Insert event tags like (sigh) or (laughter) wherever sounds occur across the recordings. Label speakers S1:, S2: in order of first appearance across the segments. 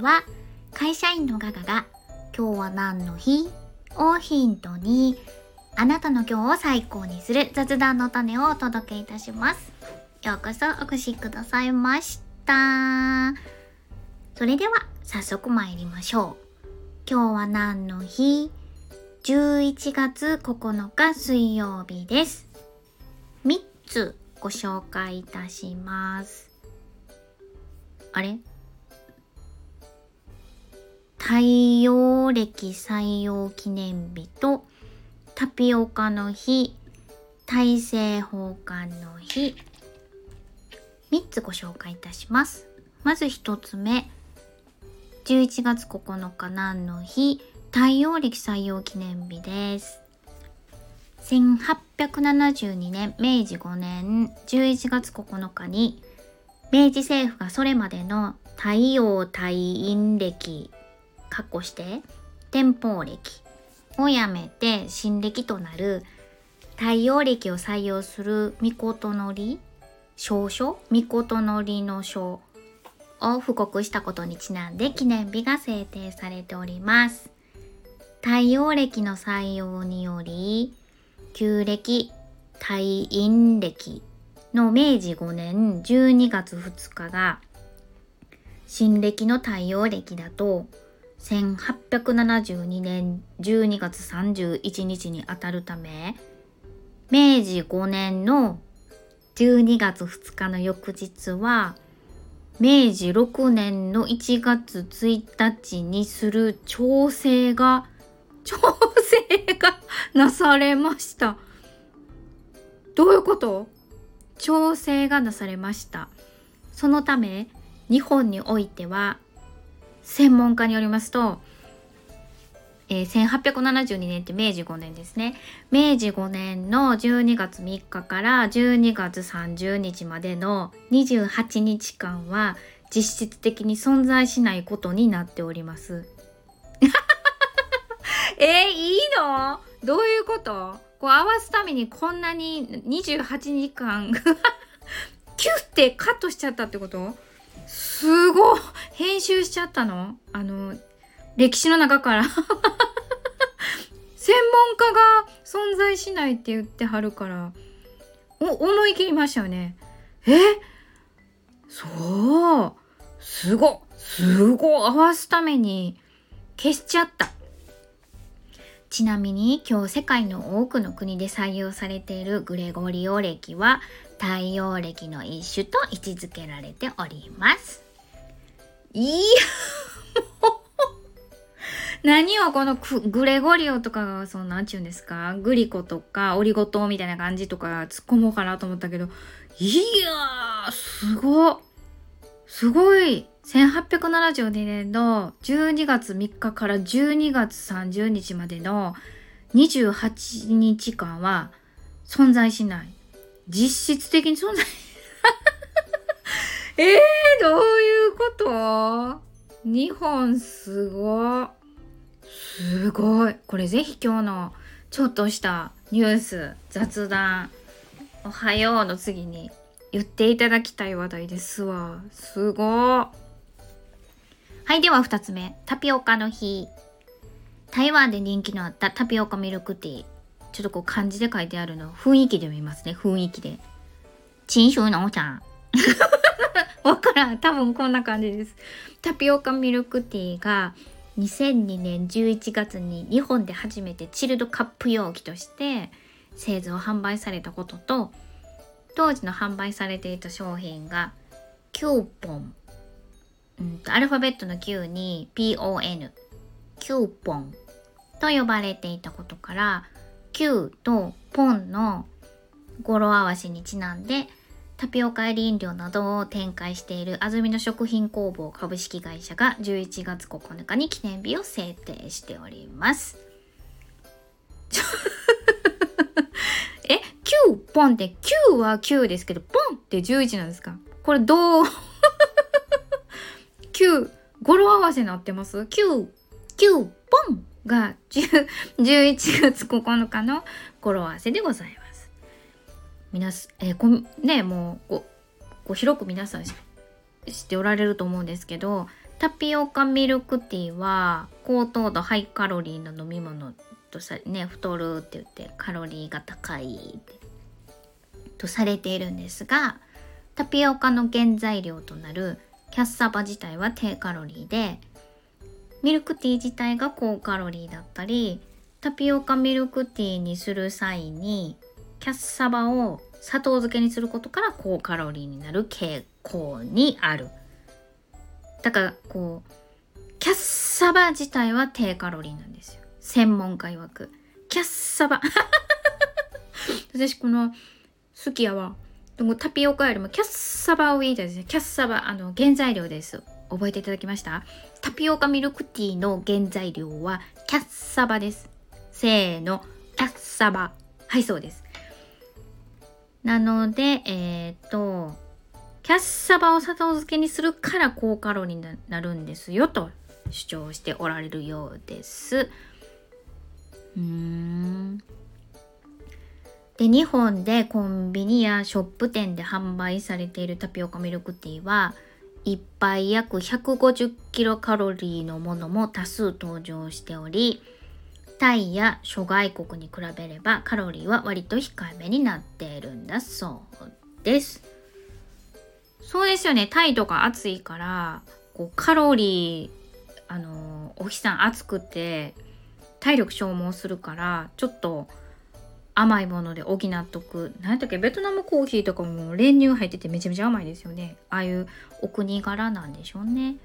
S1: は会社員のガガが今日は何の日をヒントにあなたの今日を最高にする雑談の種をお届けいたしますようこそお越しくださいましたそれでは早速参りましょう今日は何の日11月9日水曜日です3つご紹介いたしますあれ太陽暦採用記念日とタピオカの日大政奉還の日3つご紹介いたします。まず1つ目11月9日何の日太陽暦採用記念日です。1872年明治5年11月9日に明治政府がそれまでの太陽太陰暦括弧して天保暦をやめて新暦となる。太陽暦を採用する御事のり。証書御事のりの書を布告したことにちなんで記念日が制定されております。太陽暦の採用により旧暦太陰暦の明治5年。12月2日が新暦の太陽暦だと1872年12月31日にあたるため明治5年の12月2日の翌日は明治6年の1月1日にする調整が調整がなされました。どういうこと？調整がなされました。そのため日本においては専門家によりますと、えー、1872年って明治5年ですね。明治5年の12月3日から12月30日までの28日間は実質的に存在しないことになっております。(laughs) えー、いいの？どういうこと？こう合わすためにこんなに28時間 (laughs) キュッてカットしちゃったってこと？すごい編集しちゃったの？あの、歴史の中から専門家が存在しないって言ってはるから、思い切りましたよね。え？そう。すご。すご。合わすために消しちゃった。ちなみに今日世界の多くの国で採用されているグレゴリオ暦は太陽暦の一種と位置づけられております。いや、(laughs) 何をこのグレゴリオとかがそんなんちゅうんですか？グリコとかオリゴ糖みたいな感じとか突っ込もうかなと思ったけど、いや、すごすごい !1872 年の12月3日から12月30日までの28日間は存在しない。実質的に存在 (laughs) えー、どういうこと？日本すごすごい。これぜひ今日のちょっとしたニュース、雑談、おはようの次に言っていただきたい話題ですわ。すごはい、では2つ目。タピオカの日。台湾で人気のあったタピオカミルクティー。ちょっとこう漢字で書いてあるの雰囲気で見ますね。雰囲気で。陳州のおさん。(laughs) わからん。多分こんな感じです。タピオカミルクティーが2002年11月に日本で初めてチルドカップ容器として製造販売されたことと当時の販売されていた商品がキューポン、うん、アルファベットの Q に PON キューポンと呼ばれていたことから Q とポンの語呂合わせにちなんでタピオカや飲料などを展開している安曇野食品工房株式会社が11月9日に記念日を制定しております。(laughs) え ?9 ポンって9は9ですけどポンって11なんですか？これどう (laughs) ?9 語呂合わせになってます ?9、9ポンが11月9日の語呂合わせでございます。皆す、えー、こねもうこう広く皆さん知っておられると思うんですけどタピオカミルクティーは高糖度ハイカロリーの飲み物とさね太るって言ってカロリーが高いとされているんですがタピオカの原材料となるキャッサバ自体は低カロリーでミルクティー自体が高カロリーだったりタピオカミルクティーにする際にキャッサバを砂糖漬けにすることから高カロリーになる傾向にある。だからこうキャッサバ自体は低カロリーなんですよ。専門家曰く。キャッサバ。(laughs) 私この好きやわ。でもタピオカよりもキャッサバを言いたいですね。キャッサバ、あの、原材料です。覚えていただきました？タピオカミルクティーの原材料はキャッサバです。せーの、キャッサバ。はい、そうです。なので、えっ、と、キャッサバを砂糖漬けにするから高カロリーになるんですよと主張しておられるようです。うーん。で、日本でコンビニやショップ店で販売されているタピオカミルクティーは、1杯約150キロカロリーのものも多数登場しており、タイや諸外国に比べればカロリーは割と控えめになっているんだそうです。そうですよね。タイとか暑いから、こうカロリー、あのお日さん暑くて体力消耗するから、ちょっと甘いもので補っとく。何だっけ？ベトナムコーヒーとかも練乳入っててめちゃめちゃ甘いですよね。ああいうお国柄なんでしょうね。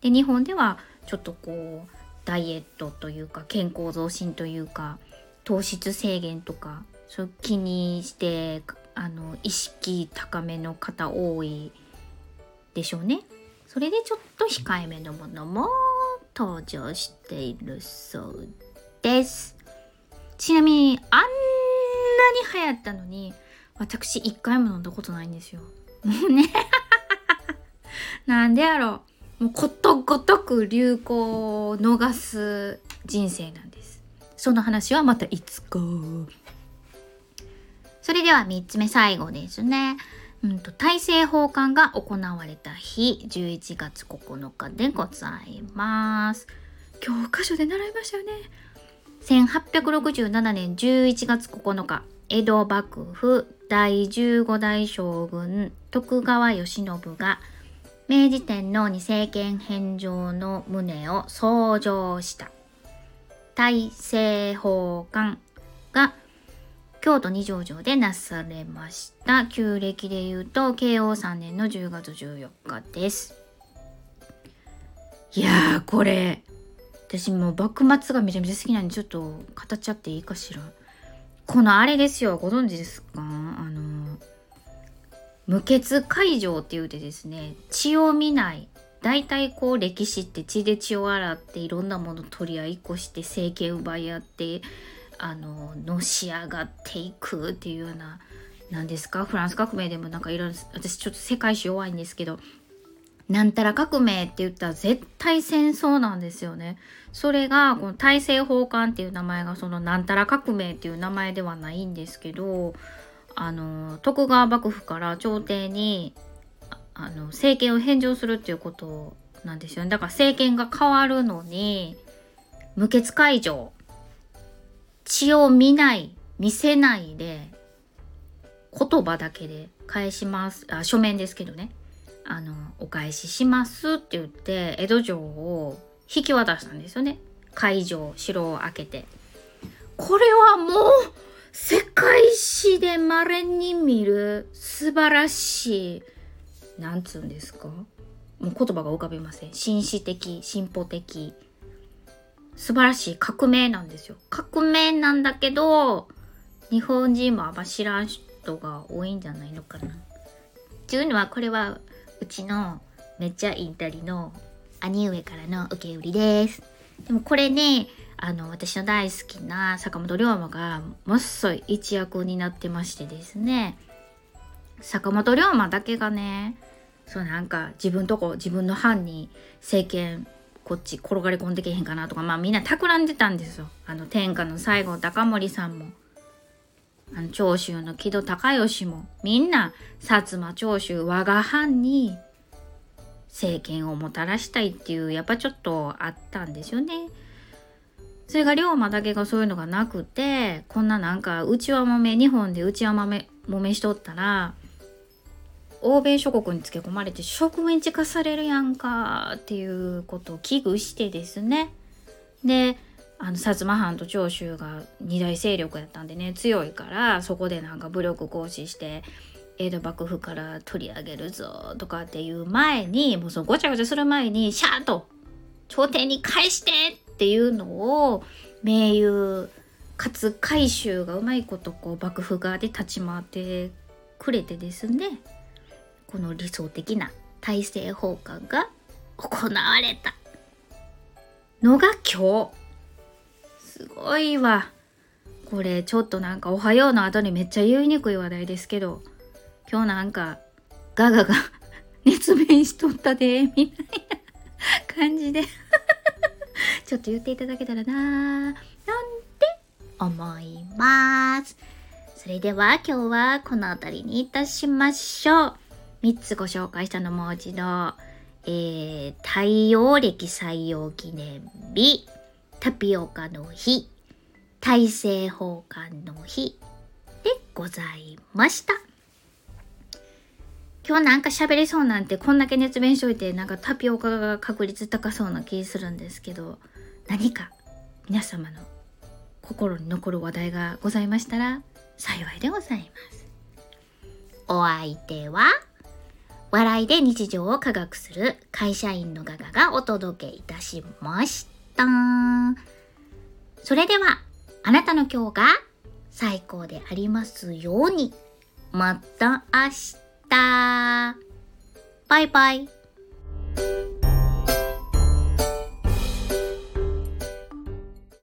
S1: で、日本ではちょっとこう、ダイエットというか健康増進というか糖質制限とかそう気にしてあの意識高めの方多いでしょうね。それでちょっと控えめのものも登場しているそうです。ちなみにあんに流行ったのに私一回も飲んだことないんですよ。ね。(laughs) なんでやろう。もうことごとく流行を逃す人生なんですその話はまたいつかそれでは3つ目最後ですねうんと大政奉還が行われた日11月9日でございます教科書で習いましたよね1867年11月9日江戸幕府第15代将軍徳川慶喜が明治天皇に政権返上の旨を奏上した。大政奉還が京都二条城でなされました。旧暦で言うと慶応3年の10月14日です。いやーこれ私もう幕末がめちゃめちゃ好きなんでちょっと語っちゃっていいかしら。このあれですよご存知ですか？あの無血解錠って言うてですね。血を見ない。大体こう歴史って血で血を洗っていろんなもの取り合いっこして政権奪い合ってあののし上がっていくっていうような何ですか？フランス革命でもなんかいろいろ私ちょっと世界史弱いんですけどなんたら革命って言ったら絶対戦争なんですよね。それがこの大政奉還っていう名前がそのなんたら革命っていう名前ではないんですけどあの徳川幕府から朝廷にあの政権を返上するっていうことなんですよね。だから政権が変わるのに無血解除血を見ない見せないで言葉だけで返します。あ書面ですけどね。あのお返ししますって言って江戸城を引き渡したんですよね会場城を開けてこれはもう世界史で稀に見る素晴らしい、なんつうんですか？もう言葉が浮かびません。紳士的、進歩的。素晴らしい革命なんですよ。革命なんだけど、日本人もあんま知らん人が多いんじゃないのかな。っていうのは、これはうちのめっちゃインタリの兄上からの受け売りです。でもこれね、あの私の大好きな坂本龍馬がもっそい一役になってましてですね。坂本龍馬だけがねそうなんか自分とこ自分の班に政権こっち転がり込んでけへんかなとかまあみんな企んでたんですよ。あの天下の最後高森さんも。あの長州の木戸孝允もみんな薩摩長州我が藩に政権をもたらしたいっていうやっぱちょっとあったんですよね。それが龍馬だけがそういうのがなくてこんななんか内輪もめ日本で内輪もめもめしとったら欧米諸国につけ込まれて植民地化されるやんかっていうことを危惧してですねであの薩摩藩と長州が二大勢力やったんでね強いからそこでなんか武力行使して江戸幕府から取り上げるぞとかっていう前にもうそのごちゃごちゃする前にシャーと朝廷に返してっていうのを盟友かつ海舟がうまいことこう幕府側で立ち回ってくれてですねこの理想的な大政奉還が行われた。のが今日。すごいわ。これちょっとなんか「おはよう」の後にめっちゃ言いにくい話題ですけど今日なんかガガが (laughs) 熱弁しとったでみたいな感じで。(laughs) ちょっと言っていただけたらな。なんて思います。それでは今日はこの辺りにいたしましょう。3つご紹介したのもう一度。えー、太陽暦採用記念日。タピオカの日大政奉還の日でございました。今日なんか喋りそうなんてこんだけ熱弁しといてなんかタピオカが確率高そうな気するんですけど何か皆様の心に残る話題がございましたら幸いでございます。お相手は笑いで日常を科学する会社員のガガがお届けいたしました。たん。それでは、あなたの今日が最高でありますように。また明日。バイバイ。